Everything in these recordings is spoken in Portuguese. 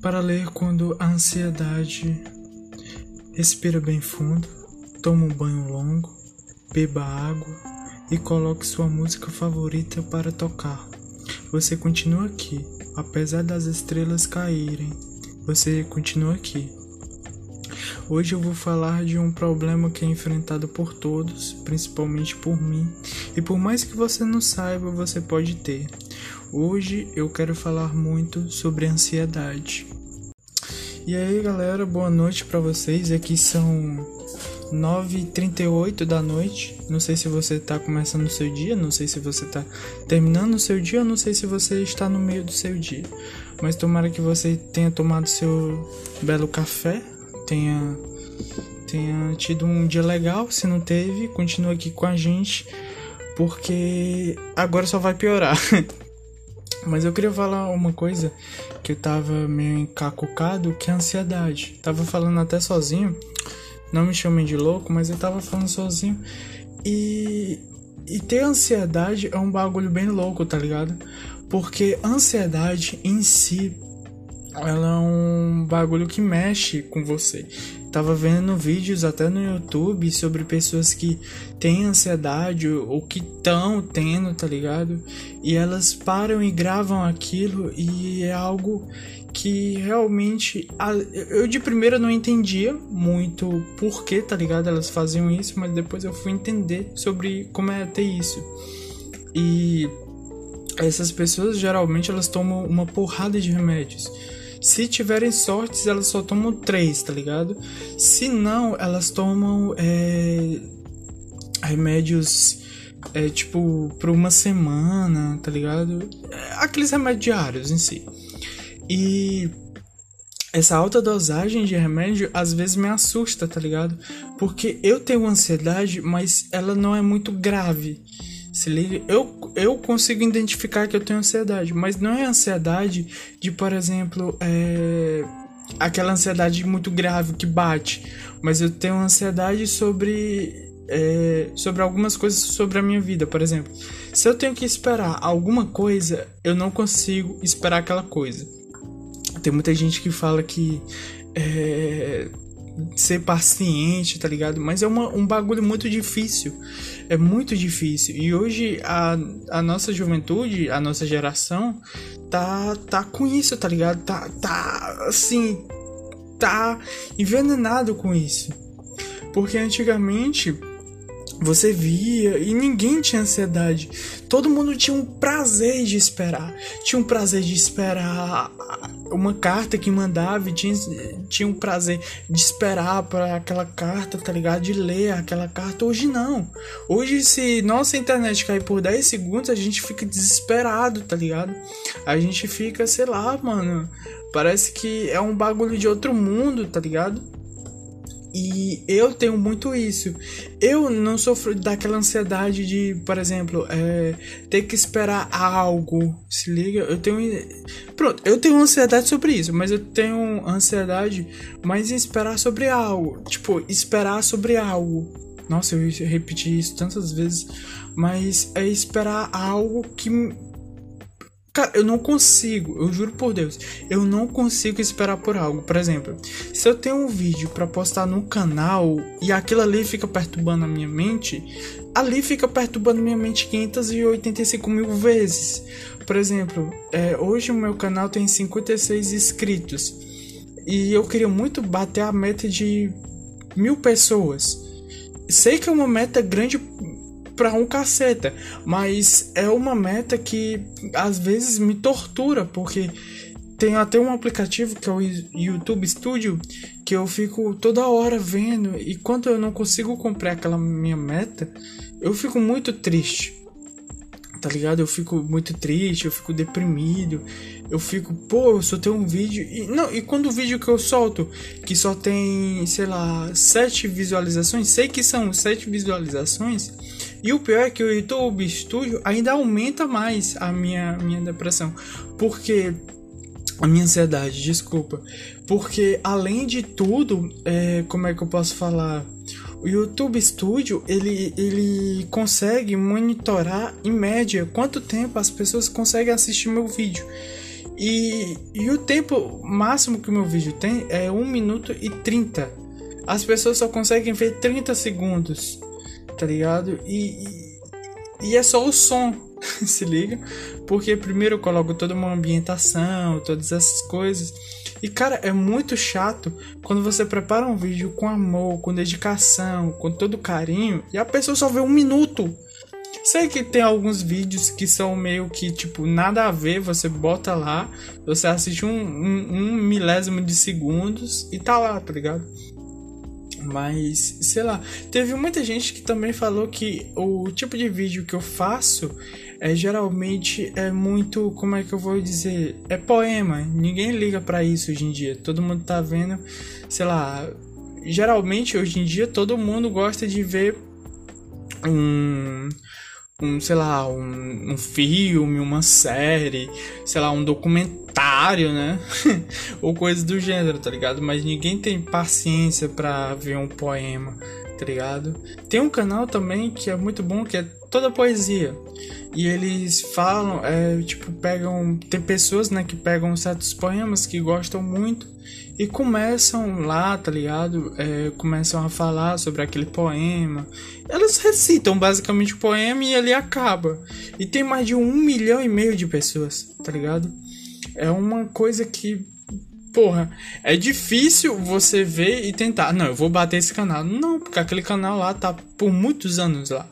para ler quando a ansiedade respira bem fundo, toma um banho longo, beba água e coloque sua música favorita para tocar. Você continua aqui, apesar das estrelas caírem. Você continua aqui. Hoje eu vou falar de um problema que é enfrentado por todos, principalmente por mim, e por mais que você não saiba, você pode ter. Hoje eu quero falar muito sobre ansiedade. E aí, galera, boa noite para vocês. Aqui são 9h38 da noite. Não sei se você tá começando o seu dia, não sei se você tá terminando o seu dia, não sei se você está no meio do seu dia. Mas tomara que você tenha tomado seu belo café, tenha tenha tido um dia legal. Se não teve, continua aqui com a gente, porque agora só vai piorar. Mas eu queria falar uma coisa que eu tava meio encacucado, que é a ansiedade. Tava falando até sozinho, não me chamem de louco, mas eu tava falando sozinho. E, e ter ansiedade é um bagulho bem louco, tá ligado? Porque ansiedade em si, ela é um bagulho que mexe com você. Tava vendo vídeos até no YouTube sobre pessoas que têm ansiedade ou que estão tendo, tá ligado? E elas param e gravam aquilo e é algo que realmente eu de primeira não entendia muito por que, tá ligado? Elas faziam isso, mas depois eu fui entender sobre como é ter isso. E essas pessoas geralmente elas tomam uma porrada de remédios se tiverem sortes, elas só tomam três, tá ligado? Se não, elas tomam é, remédios é, tipo por uma semana, tá ligado? É, aqueles remédios diários em si. E essa alta dosagem de remédio às vezes me assusta, tá ligado? Porque eu tenho ansiedade, mas ela não é muito grave. Se liga, eu, eu consigo identificar que eu tenho ansiedade, mas não é ansiedade de, por exemplo, é, aquela ansiedade muito grave que bate, mas eu tenho ansiedade sobre é, sobre algumas coisas sobre a minha vida, por exemplo. Se eu tenho que esperar alguma coisa, eu não consigo esperar aquela coisa. Tem muita gente que fala que é, ser paciente, tá ligado? Mas é uma, um bagulho muito difícil. É muito difícil. E hoje a, a nossa juventude, a nossa geração, tá, tá com isso, tá ligado? Tá, tá assim, tá envenenado com isso. Porque antigamente você via e ninguém tinha ansiedade. Todo mundo tinha um prazer de esperar. Tinha um prazer de esperar uma carta que mandava tinha, tinha um prazer de esperar para aquela carta, tá ligado? De ler aquela carta. Hoje não. Hoje, se nossa internet cair por 10 segundos, a gente fica desesperado, tá ligado? A gente fica, sei lá, mano. Parece que é um bagulho de outro mundo, tá ligado? E eu tenho muito isso. Eu não sofro daquela ansiedade de, por exemplo, é, ter que esperar algo. Se liga? Eu tenho. Pronto, eu tenho ansiedade sobre isso, mas eu tenho ansiedade mais em esperar sobre algo. Tipo, esperar sobre algo. Nossa, eu repeti isso tantas vezes, mas é esperar algo que Cara, eu não consigo, eu juro por Deus, eu não consigo esperar por algo. Por exemplo, se eu tenho um vídeo para postar no canal e aquilo ali fica perturbando a minha mente, ali fica perturbando minha mente 585 mil vezes. Por exemplo, é, hoje o meu canal tem 56 inscritos e eu queria muito bater a meta de mil pessoas. Sei que é uma meta grande pra um caceta. Mas é uma meta que às vezes me tortura, porque tem até um aplicativo que é o YouTube Studio que eu fico toda hora vendo e quando eu não consigo comprar aquela minha meta, eu fico muito triste. Tá ligado? Eu fico muito triste, eu fico deprimido, eu fico, pô, eu só tenho um vídeo. E, não, e quando o vídeo que eu solto, que só tem, sei lá, sete visualizações, sei que são sete visualizações, e o pior é que o YouTube Studio ainda aumenta mais a minha, minha depressão. Porque. A minha ansiedade, desculpa. Porque além de tudo, é, como é que eu posso falar? O YouTube Studio ele, ele consegue monitorar em média quanto tempo as pessoas conseguem assistir meu vídeo. E, e o tempo máximo que o meu vídeo tem é 1 minuto e 30. As pessoas só conseguem ver 30 segundos, tá ligado? E, e, e é só o som, se liga? Porque primeiro eu coloco toda uma ambientação, todas essas coisas. E cara, é muito chato quando você prepara um vídeo com amor, com dedicação, com todo carinho, e a pessoa só vê um minuto. Sei que tem alguns vídeos que são meio que, tipo, nada a ver, você bota lá, você assiste um, um, um milésimo de segundos e tá lá, tá ligado? Mas, sei lá, teve muita gente que também falou que o tipo de vídeo que eu faço é geralmente é muito, como é que eu vou dizer, é poema. Ninguém liga para isso hoje em dia. Todo mundo tá vendo, sei lá, geralmente hoje em dia todo mundo gosta de ver um um, sei lá, um, um filme, uma série, sei lá, um documentário, né? Ou coisa do gênero, tá ligado? Mas ninguém tem paciência para ver um poema, tá ligado? Tem um canal também que é muito bom, que é toda poesia. E eles falam, é, tipo, pegam. Tem pessoas, né, que pegam certos poemas que gostam muito e começam lá, tá ligado? É, começam a falar sobre aquele poema. Elas recitam basicamente o poema e ele acaba. E tem mais de um milhão e meio de pessoas, tá ligado? É uma coisa que. Porra, é difícil você ver e tentar. Não, eu vou bater esse canal. Não, porque aquele canal lá tá por muitos anos lá.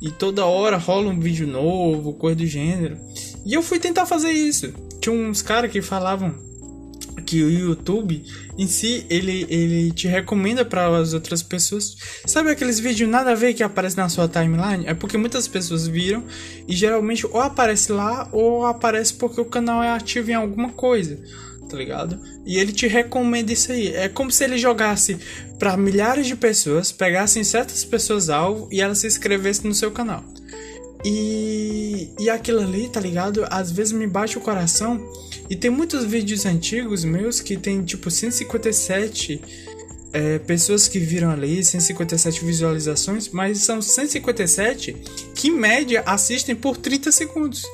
E toda hora rola um vídeo novo, coisa do gênero. E eu fui tentar fazer isso. Tinha uns caras que falavam que o YouTube em si ele, ele te recomenda para as outras pessoas. Sabe aqueles vídeos nada a ver que aparecem na sua timeline? É porque muitas pessoas viram e geralmente ou aparece lá ou aparece porque o canal é ativo em alguma coisa, tá ligado? E ele te recomenda isso aí. É como se ele jogasse para milhares de pessoas, pegassem certas pessoas alvo e elas se inscrevessem no seu canal. E, e aquilo ali, tá ligado? Às vezes me bate o coração. E tem muitos vídeos antigos meus que tem tipo 157 é, pessoas que viram ali, 157 visualizações, mas são 157 que em média assistem por 30 segundos.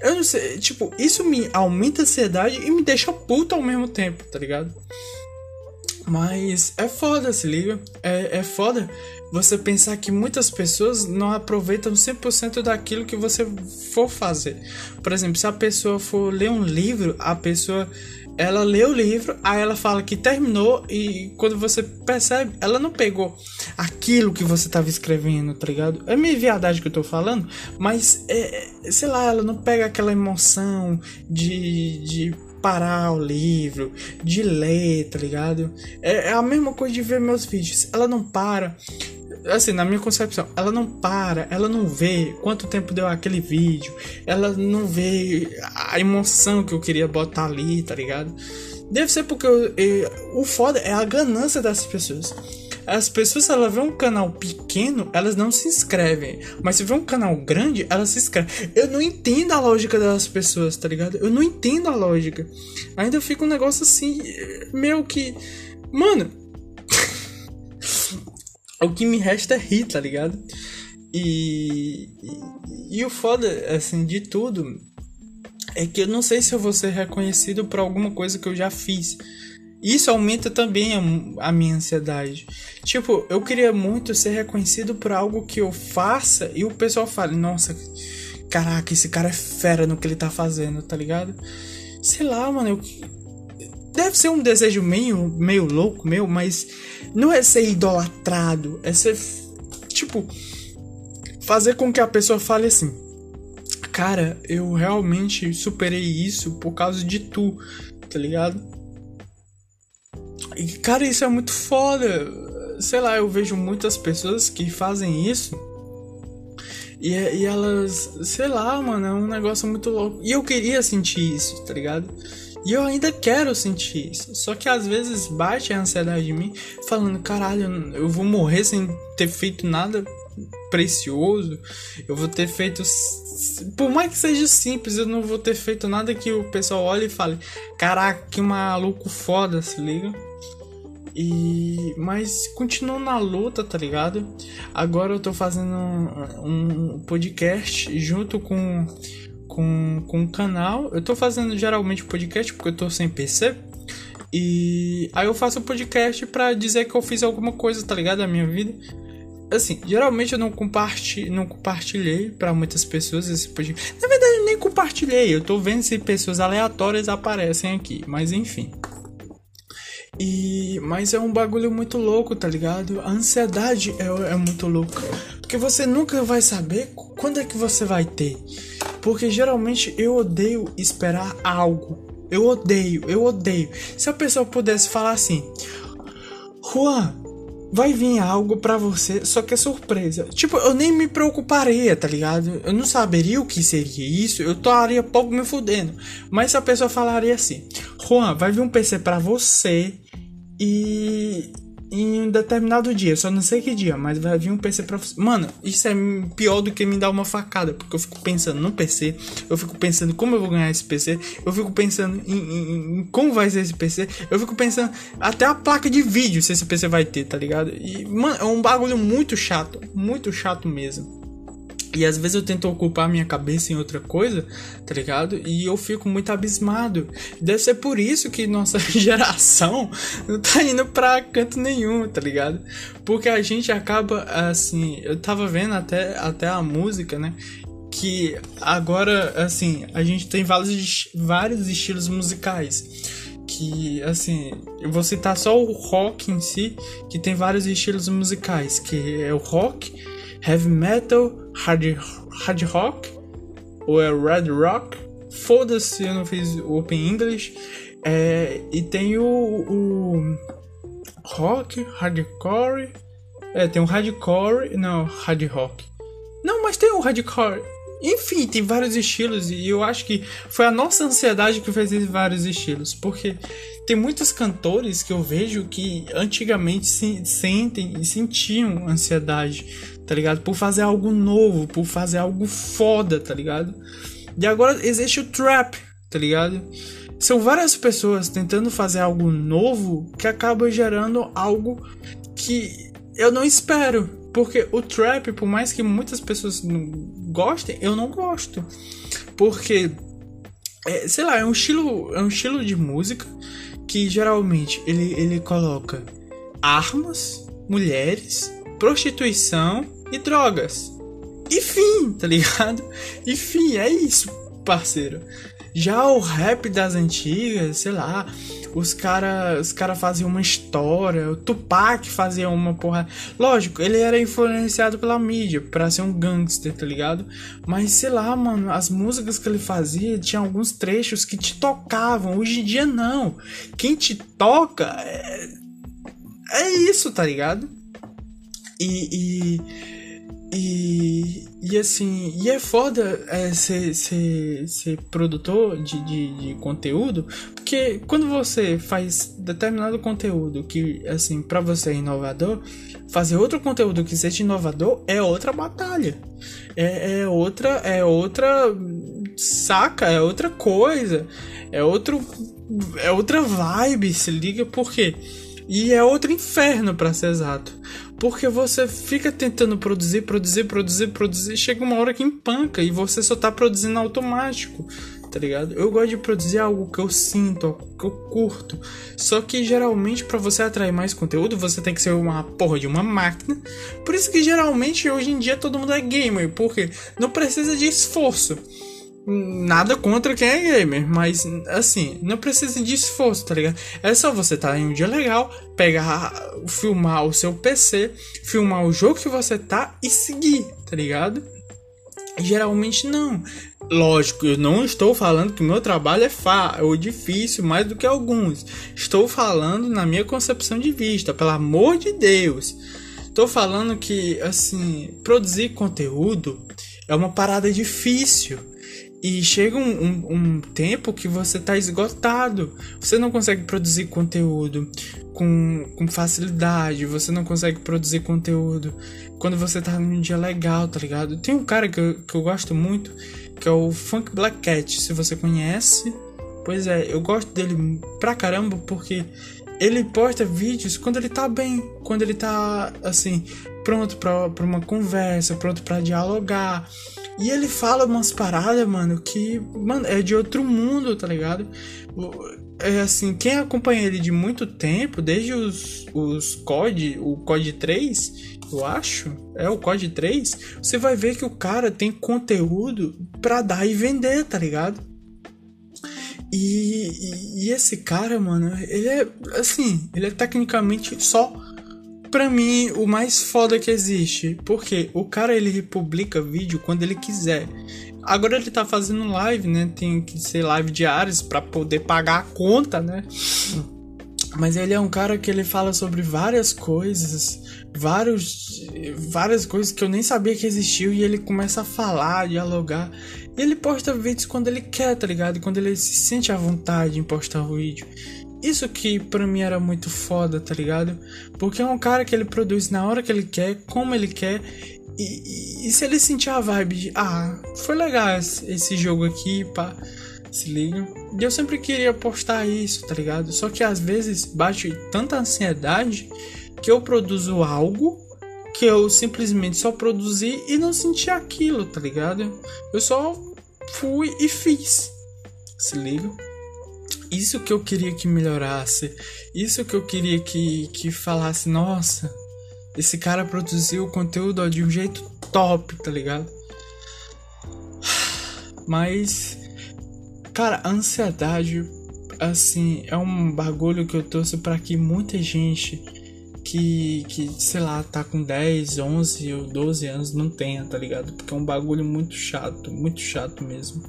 Eu não sei, tipo, isso me aumenta a ansiedade e me deixa puto ao mesmo tempo, tá ligado? Mas é foda, se liga. É, é foda você pensar que muitas pessoas não aproveitam 100% daquilo que você for fazer. Por exemplo, se a pessoa for ler um livro, a pessoa ela lê o livro, aí ela fala que terminou e quando você percebe, ela não pegou aquilo que você estava escrevendo, tá ligado? É meio viadagem que eu tô falando, mas é, sei lá, ela não pega aquela emoção de, de parar o livro, de ler, tá ligado? É, é a mesma coisa de ver meus vídeos. Ela não para assim, na minha concepção, ela não para, ela não vê quanto tempo deu aquele vídeo, ela não vê a emoção que eu queria botar ali, tá ligado? Deve ser porque eu, eu, o foda é a ganância dessas pessoas. As pessoas, se ela vê um canal pequeno, elas não se inscrevem. Mas se vê um canal grande, elas se inscrevem. Eu não entendo a lógica das pessoas, tá ligado? Eu não entendo a lógica. Ainda fica um negócio assim, meio que. Mano, o que me resta é rir, tá ligado? E, e, e, o foda, assim, de tudo é que eu não sei se eu vou ser reconhecido por alguma coisa que eu já fiz. Isso aumenta também a, minha ansiedade. Tipo, eu queria muito ser reconhecido por algo que eu faça e o pessoal fale, nossa, caraca, esse cara é fera no que ele tá fazendo, tá ligado? Sei lá, mano, eu, deve ser um desejo meio, meio louco meu, mas não é ser idolatrado, é ser tipo fazer com que a pessoa fale assim: "Cara, eu realmente superei isso por causa de tu", tá ligado? E cara, isso é muito foda. Sei lá, eu vejo muitas pessoas que fazem isso. E, e elas, sei lá, mano, é um negócio muito louco. E eu queria sentir isso, tá ligado? E eu ainda quero sentir isso. Só que às vezes bate a ansiedade em mim, falando: caralho, eu vou morrer sem ter feito nada precioso. Eu vou ter feito. Por mais que seja simples, eu não vou ter feito nada que o pessoal olhe e fale: caraca, que maluco foda, se liga. E mas continuo na luta, tá ligado? Agora eu tô fazendo um, um podcast junto com com, com o canal. Eu tô fazendo geralmente podcast porque eu tô sem PC. E aí eu faço podcast pra dizer que eu fiz alguma coisa, tá ligado? Da minha vida. Assim, geralmente eu não, compartilhei, não compartilhei para muitas pessoas esse podcast. Na verdade, eu nem compartilhei. Eu tô vendo se pessoas aleatórias aparecem aqui. Mas enfim. E, mas é um bagulho muito louco, tá ligado? A ansiedade é, é muito louca. Porque você nunca vai saber quando é que você vai ter. Porque geralmente eu odeio esperar algo. Eu odeio, eu odeio. Se a pessoa pudesse falar assim: Juan, vai vir algo para você, só que é surpresa. Tipo, eu nem me preocuparia, tá ligado? Eu não saberia o que seria isso, eu estaria pouco me fudendo. Mas se a pessoa falaria assim: Juan, vai vir um PC para você e em um determinado dia, só não sei que dia, mas vai vir um PC você. Mano, isso é pior do que me dar uma facada, porque eu fico pensando no PC, eu fico pensando como eu vou ganhar esse PC, eu fico pensando em, em, em como vai ser esse PC, eu fico pensando até a placa de vídeo se esse PC vai ter, tá ligado? E, mano, é um bagulho muito chato, muito chato mesmo. E às vezes eu tento ocupar minha cabeça em outra coisa, tá ligado? E eu fico muito abismado. Deve ser por isso que nossa geração não tá indo pra canto nenhum, tá ligado? Porque a gente acaba assim. Eu tava vendo até, até a música, né? Que agora, assim, a gente tem vários, vários estilos musicais que assim, eu vou citar só o rock em si, que tem vários estilos musicais, que é o rock, heavy metal, hard, hard rock ou é red rock. Foda-se, eu não fiz Open English. É, e tem o, o rock, hardcore. É, tem o hardcore, não, hard rock. Não, mas tem o hardcore. Enfim, tem vários estilos e eu acho que foi a nossa ansiedade que fez esses vários estilos, porque tem muitos cantores que eu vejo que antigamente se, sentem e sentiam ansiedade tá ligado? Por fazer algo novo, por fazer algo foda, tá ligado? E agora existe o trap, tá ligado? São várias pessoas tentando fazer algo novo que acaba gerando algo que eu não espero. Porque o trap, por mais que muitas pessoas gostem, eu não gosto. Porque, é, sei lá, é um estilo, é um estilo de música que geralmente ele, ele coloca armas, mulheres prostituição e drogas. E fim, tá ligado? E fim, é isso, parceiro. Já o rap das antigas, sei lá, os caras os cara faziam uma história, o Tupac fazia uma porra. Lógico, ele era influenciado pela mídia pra ser um gangster, tá ligado? Mas sei lá, mano, as músicas que ele fazia tinha alguns trechos que te tocavam. Hoje em dia não. Quem te toca é, é isso, tá ligado? E, e, e, e assim, e é foda é, ser, ser, ser produtor de, de, de, conteúdo, porque quando você faz determinado conteúdo que, assim, para você é inovador, fazer outro conteúdo que seja inovador é outra batalha. É, é outra, é outra saca, é outra coisa, é outro, é outra vibe, se liga, por quê? E é outro inferno, para ser exato. Porque você fica tentando produzir, produzir, produzir, produzir, chega uma hora que empanca e você só tá produzindo automático, tá ligado? Eu gosto de produzir algo que eu sinto, algo que eu curto. Só que geralmente para você atrair mais conteúdo, você tem que ser uma porra de uma máquina. Por isso que geralmente hoje em dia todo mundo é gamer, porque não precisa de esforço. Nada contra quem é gamer, mas assim, não precisa de esforço, tá ligado? É só você estar tá em um dia legal, pegar, filmar o seu PC, filmar o jogo que você tá e seguir, tá ligado? Geralmente não. Lógico, eu não estou falando que meu trabalho é fácil ou difícil mais do que alguns. Estou falando na minha concepção de vista, pelo amor de Deus. Estou falando que, assim, produzir conteúdo é uma parada difícil e chega um, um, um, tempo que você tá esgotado. Você não consegue produzir conteúdo com, com facilidade. Você não consegue produzir conteúdo quando você tá num dia legal, tá ligado? Tem um cara que eu, que eu gosto muito, que é o Funk Black Cat. Se você conhece, pois é, eu gosto dele pra caramba porque ele posta vídeos quando ele tá bem, quando ele tá assim, pronto pra, pra uma conversa, pronto para dialogar E ele fala umas paradas, mano, que, mano, é de outro mundo, tá ligado? É assim, quem acompanha ele de muito tempo, desde os, os COD, o COD 3, eu acho, é o COD 3, você vai ver que o cara tem conteúdo pra dar e vender, tá ligado? E, e, esse cara, mano, ele é, assim, ele é tecnicamente só pra mim, o mais foda que existe. Porque o cara ele publica vídeo quando ele quiser. Agora ele tá fazendo live, né? Tem que ser live diárias para poder pagar a conta, né? Mas ele é um cara que ele fala sobre várias coisas, vários, várias coisas que eu nem sabia que existiu e ele começa a falar, dialogar. E ele posta vídeos quando ele quer, tá ligado? Quando ele se sente à vontade em postar o vídeo. Isso que pra mim era muito foda, tá ligado? Porque é um cara que ele produz na hora que ele quer, como ele quer. E, e, e se ele sentir a vibe de, ah, foi legal esse jogo aqui, pá, se liga. E eu sempre queria postar isso, tá ligado? Só que às vezes bate tanta ansiedade que eu produzo algo que eu simplesmente só produzi e não senti aquilo, tá ligado? Eu só fui e fiz. Se liga? isso que eu queria que melhorasse, isso que eu queria que, que falasse, nossa, esse cara produziu conteúdo ó, de um jeito top, tá ligado? Mas, cara, a ansiedade, assim, é um bagulho que eu torço para que muita gente que, que, sei lá, tá com 10, 11 ou 12 anos não tenha, tá ligado? Porque é um bagulho muito chato, muito chato mesmo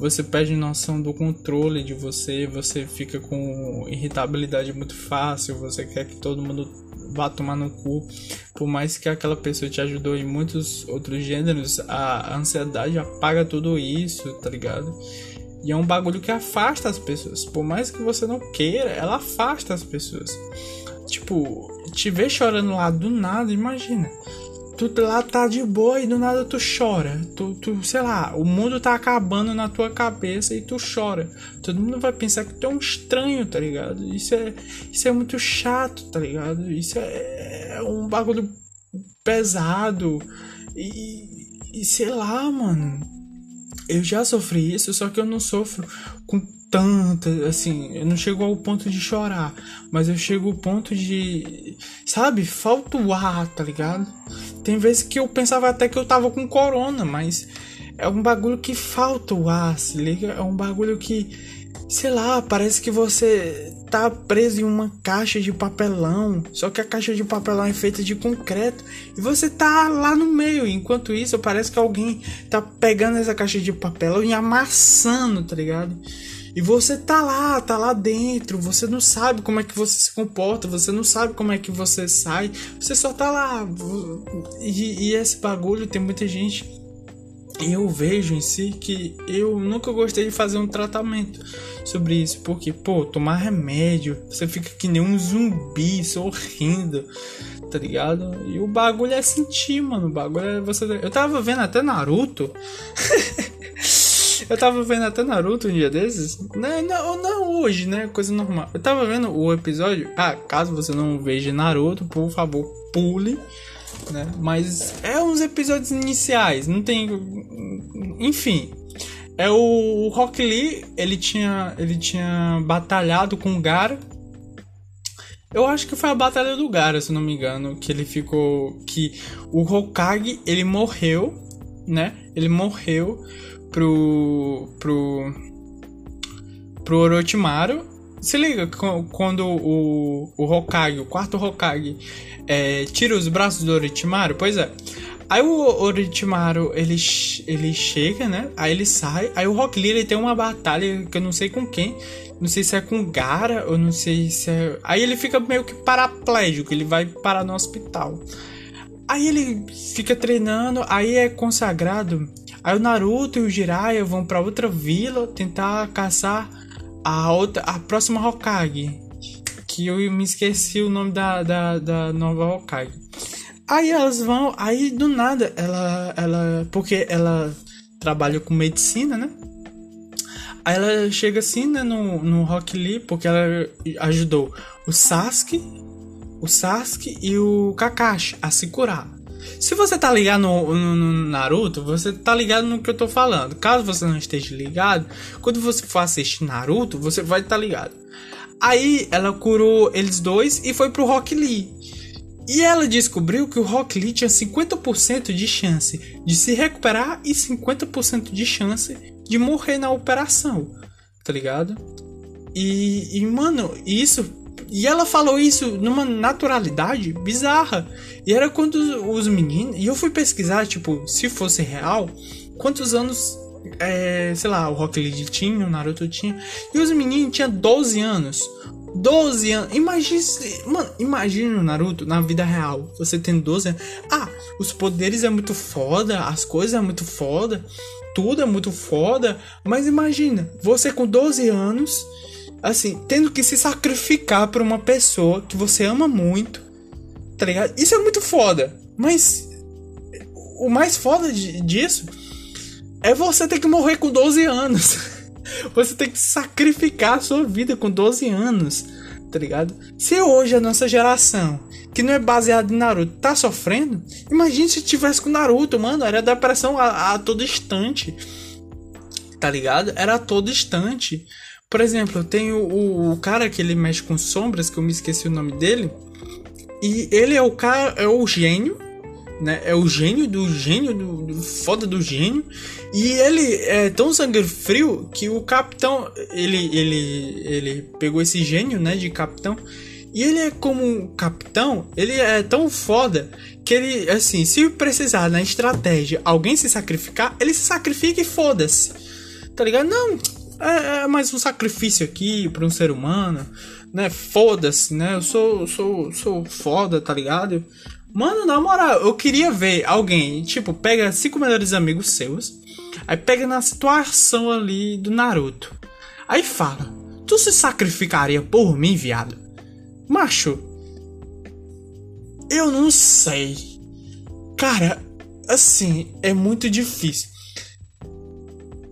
você perde noção do controle de você, você fica com irritabilidade muito fácil, você quer que todo mundo vá tomar no cu. Por mais que aquela pessoa te ajudou em muitos outros gêneros, a ansiedade apaga tudo isso, tá ligado? E é um bagulho que afasta as pessoas. Por mais que você não queira, ela afasta as pessoas. Tipo, te ver chorando lá do nada, imagina tu lá tá de boa e do nada tu chora. Tu, tu, sei lá, o mundo tá acabando na tua cabeça e tu chora. Todo mundo vai pensar que tu é um estranho, tá ligado? Isso é, isso é muito chato, tá ligado? Isso é, é um bagulho pesado. E, e sei lá, mano. Eu já sofri isso, só que eu não sofro com tanta, assim, eu não chego ao ponto de chorar, mas eu chego ao ponto de, sabe, falta o ar, tá ligado? Tem vezes que eu pensava até que eu tava com corona, mas é um bagulho que falta o ar, se liga? É um bagulho que, sei lá, parece que você tá preso em uma caixa de papelão, só que a caixa de papelão é feita de concreto e você tá lá no meio. Enquanto isso, parece que alguém tá pegando essa caixa de papelão e amassando, tá ligado? E você tá lá, tá lá dentro, você não sabe como é que você se comporta, você não sabe como é que você sai, você só tá lá. E, e esse bagulho tem muita gente. Eu vejo em si que eu nunca gostei de fazer um tratamento sobre isso, porque, pô, tomar remédio, você fica que nem um zumbi sorrindo, tá ligado? E o bagulho é sentir, mano. O bagulho é você. Eu tava vendo até Naruto. Eu tava vendo até Naruto um dia desses. Não, não, não hoje, né? Coisa normal. Eu tava vendo o episódio. Ah, caso você não veja Naruto, por favor, pule. Né? Mas é uns episódios iniciais. Não tem. Enfim. É o Rock Lee, ele tinha, ele tinha batalhado com o Gara. Eu acho que foi a batalha do Gara, se não me engano, que ele ficou que o Hokage, ele morreu, né? Ele morreu pro. pro. pro Orochimaru. Se liga, quando o, o Hokage, o quarto Hokage, é, tira os braços do Orochimaru, pois é. Aí o Orochimaru, ele, ele chega, né? Aí ele sai. Aí o Rock Lee, ele tem uma batalha que eu não sei com quem. Não sei se é com Gara ou não sei se é... Aí ele fica meio que paraplégico, ele vai parar no hospital. Aí ele fica treinando, aí é consagrado Aí o Naruto e o Jiraiya vão para outra vila tentar caçar a outra, a próxima Hokage. Que eu me esqueci o nome da, da, da nova Hokage. Aí elas vão, aí do nada ela, ela, porque ela trabalha com medicina, né? Aí ela chega assim, né, no, no Rock Lee, porque ela ajudou o Sasuke, o Sasuke e o Kakashi a se curar. Se você tá ligado no, no, no, Naruto, você tá ligado no que eu tô falando. Caso você não esteja ligado, quando você for assistir Naruto, você vai estar tá ligado. Aí ela curou eles dois e foi pro Rock Lee. E ela descobriu que o Rock Lee tinha 50% de chance de se recuperar e 50% de chance de morrer na operação. Tá ligado? E, e mano, isso e ela falou isso numa naturalidade bizarra. E era quando os, meninos. E eu fui pesquisar, tipo, se fosse real, quantos anos. É, sei lá, o Rock Lee tinha, o Naruto tinha. E os meninos tinham 12 anos. 12 anos. Imagina. Mano, imagina o Naruto na vida real. Você tem 12 anos. Ah, os poderes é muito foda, as coisas é muito foda, tudo é muito foda. Mas imagina, você com 12 anos assim, tendo que se sacrificar por uma pessoa que você ama muito, tá ligado? Isso é muito foda. Mas o mais foda disso é você ter que morrer com 12 anos. Você tem que sacrificar a sua vida com 12 anos, tá ligado? Se hoje a nossa geração, que não é baseada em Naruto, tá sofrendo, imagine se tivesse com Naruto, mano, era depressão a, a todo instante. Tá ligado? Era a todo instante. Por exemplo, tem o, o, o, cara que ele mexe com sombras, que eu me esqueci o nome dele. E ele é o cara, é o gênio, né? É o gênio do gênio, do, do foda do gênio. E ele é tão sangue frio que o capitão, ele, ele, ele pegou esse gênio, né, de capitão. E ele é como capitão, ele é tão foda que ele, assim, se precisar na estratégia alguém se sacrificar, ele se sacrifica e foda-se. Tá ligado? Não, é, é mais um sacrifício aqui para um ser humano, né? Foda-se, né? Eu sou, sou, sou foda, tá ligado? Mano, na moral, eu queria ver alguém, tipo, pega cinco melhores amigos seus, aí pega na situação ali do Naruto. Aí fala: Tu se sacrificaria por mim, viado? Macho, eu não sei. Cara, assim, é muito difícil.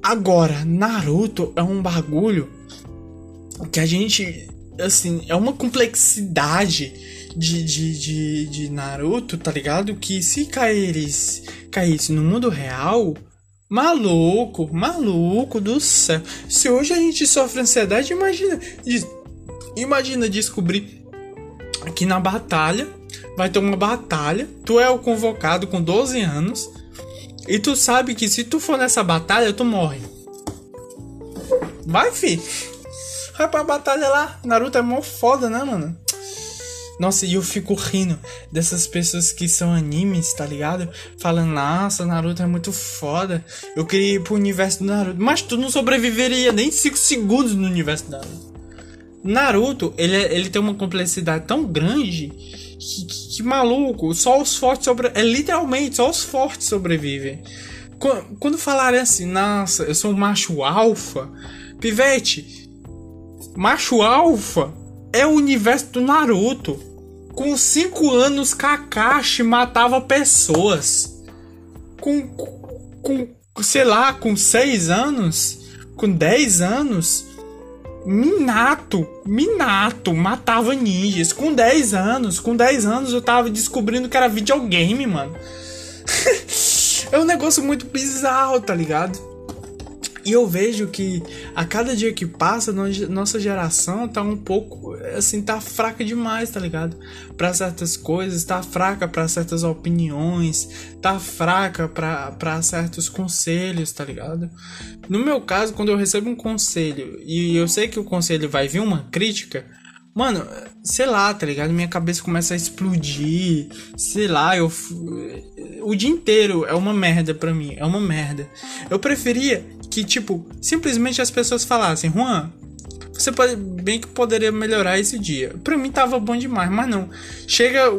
Agora, Naruto é um bagulho que a gente. Assim, é uma complexidade de, de, de, de Naruto, tá ligado? Que se caísse, caísse no mundo real, maluco, maluco do céu. Se hoje a gente sofre ansiedade, imagina. Imagina descobrir que na batalha vai ter uma batalha. Tu é o convocado com 12 anos. E tu sabe que se tu for nessa batalha, tu morre. Vai, fi. Vai pra batalha lá. Naruto é mó foda, né, mano? Nossa, e eu fico rindo dessas pessoas que são animes, tá ligado? Falando, nossa, Naruto é muito foda. Eu queria ir pro universo do Naruto. Mas tu não sobreviveria nem 5 segundos no universo do Naruto. Naruto, ele, é, ele tem uma complexidade tão grande que, que, que maluco, só os fortes sobrevivem. É literalmente, só os fortes sobrevivem. Quando, quando falarem assim, nossa, eu sou um macho alfa, pivete, macho alfa é o universo do Naruto. Com 5 anos, Kakashi matava pessoas. Com, com, sei lá, com 6 anos, com 10 anos, Minato, Minato matava ninjas com 10 anos. Com 10 anos eu tava descobrindo que era videogame, mano. é um negócio muito bizarro, tá ligado? E eu vejo que a cada dia que passa, nossa geração tá um pouco, assim, tá fraca demais, tá ligado? Para certas coisas, tá fraca para certas opiniões, tá fraca para certos conselhos, tá ligado? No meu caso, quando eu recebo um conselho e eu sei que o conselho vai vir uma crítica, Mano, sei lá, tá ligado? Minha cabeça começa a explodir. Sei lá, eu. O dia inteiro é uma merda pra mim. É uma merda. Eu preferia que, tipo, simplesmente as pessoas falassem, Juan, você pode bem que poderia melhorar esse dia. Pra mim tava bom demais, mas não. Chega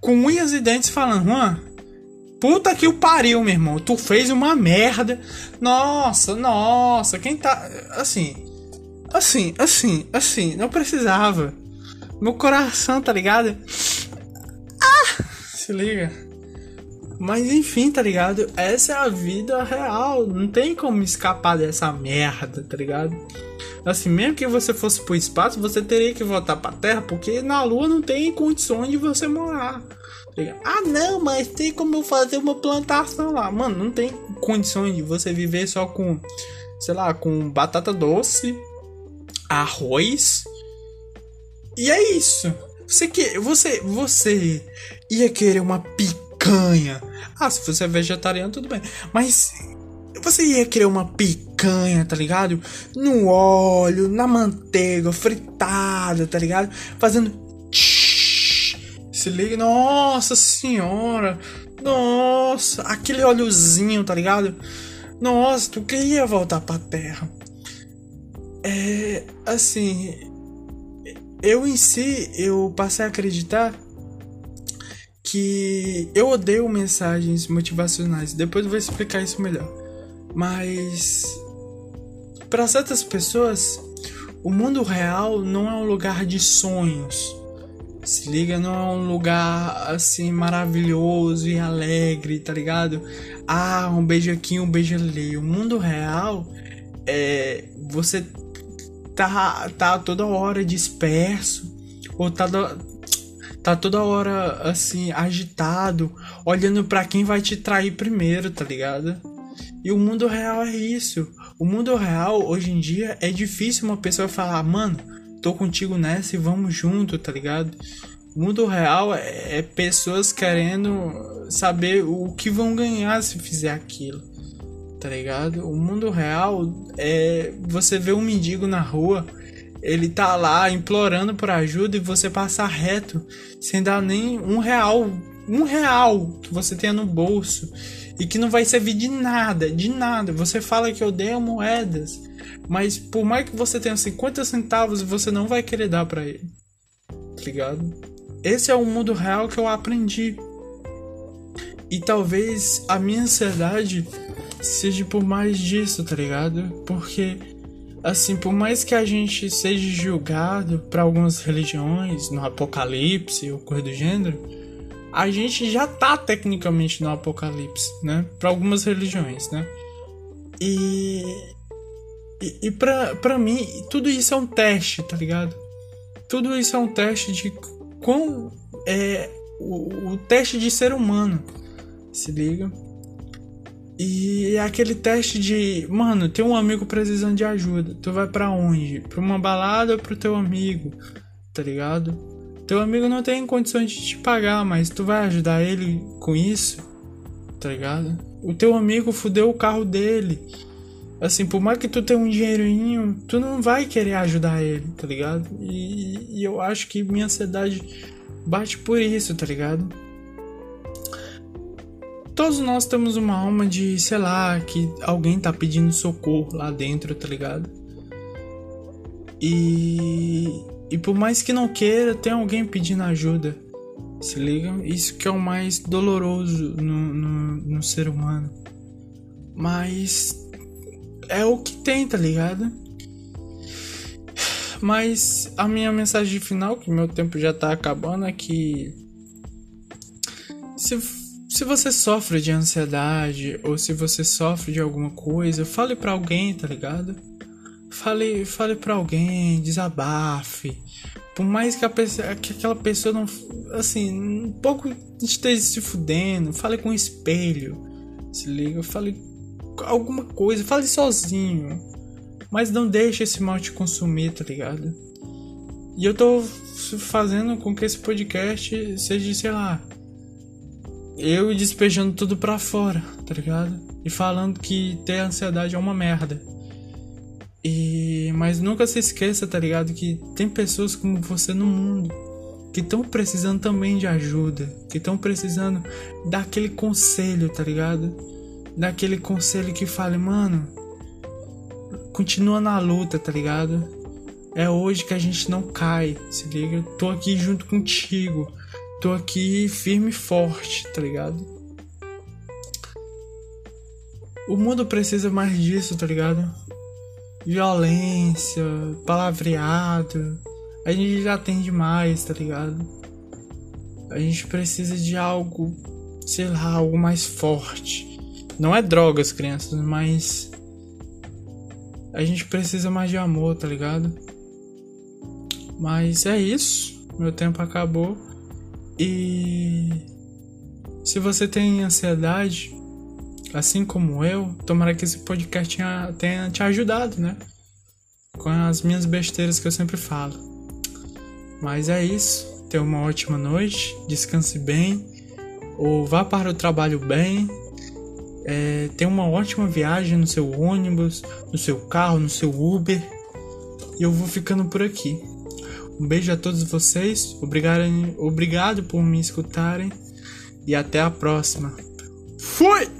com unhas e dentes falando, Juan, puta que o pariu, meu irmão. Tu fez uma merda. Nossa, nossa, quem tá. Assim, Assim, assim, assim, não precisava. Meu coração, tá ligado? Ah! Se liga. Mas enfim, tá ligado? Essa é a vida real. Não tem como escapar dessa merda, tá ligado? Assim, mesmo que você fosse pro espaço, você teria que voltar pra Terra, porque na Lua não tem condições de você morar. Tá ah, não, mas tem como eu fazer uma plantação lá. Mano, não tem condições de você viver só com, sei lá, com batata doce, arroz. E é isso. Você que você você ia querer uma picanha. Ah, se você é vegetariano tudo bem, mas você ia querer uma picanha, tá ligado? No óleo, na manteiga, fritada, tá ligado? Fazendo. Se liga, nossa senhora, nossa, aquele óleozinho, tá ligado? Nossa, tu queria voltar pra terra. É. Assim. Eu em si, eu passei a acreditar que eu odeio mensagens motivacionais. Depois eu vou explicar isso melhor. Mas para certas pessoas, o mundo real não é um lugar de sonhos. Se liga, não é um lugar assim maravilhoso e alegre, tá ligado? Ah, um beijo aqui, um beijo ali. O mundo real é você tá tá toda hora disperso ou tá tá toda hora assim agitado, olhando para quem vai te trair primeiro, tá ligado? E o mundo real é isso. O mundo real, hoje em dia, é difícil uma pessoa falar, mano, tô contigo nessa e vamos junto, tá ligado? O mundo real é, é pessoas querendo saber o que vão ganhar se fizer aquilo, tá ligado? O mundo real é você vê um mendigo na rua, ele tá lá implorando por ajuda e você passar reto, sem dar nem um real, um real que você tenha no bolso e que não vai servir de nada, de nada. Você fala que odeia moedas, mas por mais que você tenha 50 centavos, você não vai querer dar para ele. Tá ligado? Esse é o mundo real que eu aprendi. E talvez a minha ansiedade seja por mais disso, tá ligado? Porque assim, por mais que a gente seja julgado para algumas religiões, no apocalipse ou coisa do gênero, a gente já tá tecnicamente no apocalipse, né? Para algumas religiões, né? E e, e pra, pra mim, tudo isso é um teste, tá ligado? Tudo isso é um teste de quão é o, o teste de ser humano, se liga? E é aquele teste de, mano, tem um amigo precisando de ajuda. Tu vai para onde? Pra uma balada ou pro teu amigo? Tá ligado? Teu amigo não tem condições de te pagar, mas tu vai ajudar ele com isso? Tá ligado? O teu amigo fudeu o carro dele. Assim, por mais que tu tenha um dinheirinho, tu não vai querer ajudar ele, tá ligado? E, e eu acho que minha ansiedade bate por isso, tá ligado? Todos nós temos uma alma de, sei lá, que alguém tá pedindo socorro lá dentro, tá ligado? E e por mais que não queira, tem alguém pedindo ajuda. Se liga? Isso que é o mais doloroso no, no, no ser humano. Mas é o que tem, tá ligado? Mas a minha mensagem final, que meu tempo já tá acabando, é que se, se você sofre de ansiedade ou se você sofre de alguma coisa, fale para alguém, tá ligado? Fale, fale para alguém, desabafe. Por mais que, a pessoa, que aquela pessoa não. Assim, um pouco esteja se fudendo, fale com um espelho. Se liga, fale alguma coisa, fale sozinho. Mas não deixe esse mal te consumir, tá ligado? E eu tô fazendo com que esse podcast seja, sei lá, eu despejando tudo pra fora, tá ligado? E falando que ter ansiedade é uma merda. E mas nunca se esqueça, tá ligado, que tem pessoas como você no mundo que estão precisando também de ajuda, que estão precisando daquele conselho, tá ligado? Daquele conselho que fale, mano, continua na luta, tá ligado? É hoje que a gente não cai, se liga? Tô aqui junto contigo. Tô aqui firme e forte, tá ligado? O mundo precisa mais disso, tá ligado? violência, palavreado. A gente já tem demais, tá ligado? A gente precisa de algo sei lá, algo mais forte. Não é drogas, crianças, mas a gente precisa mais de amor, tá ligado? Mas é isso. Meu tempo acabou. E se você tem ansiedade, assim como eu, tomara que esse podcast tenha, tenha te ajudado, né? Com as minhas besteiras que eu sempre falo. Mas é isso. Tenha uma ótima noite, descanse bem, ou vá para o trabalho bem. É, tenha uma ótima viagem no seu ônibus, no seu carro, no seu Uber. E eu vou ficando por aqui. Um beijo a todos vocês, obrigado, obrigado por me escutarem e até a próxima. Fui!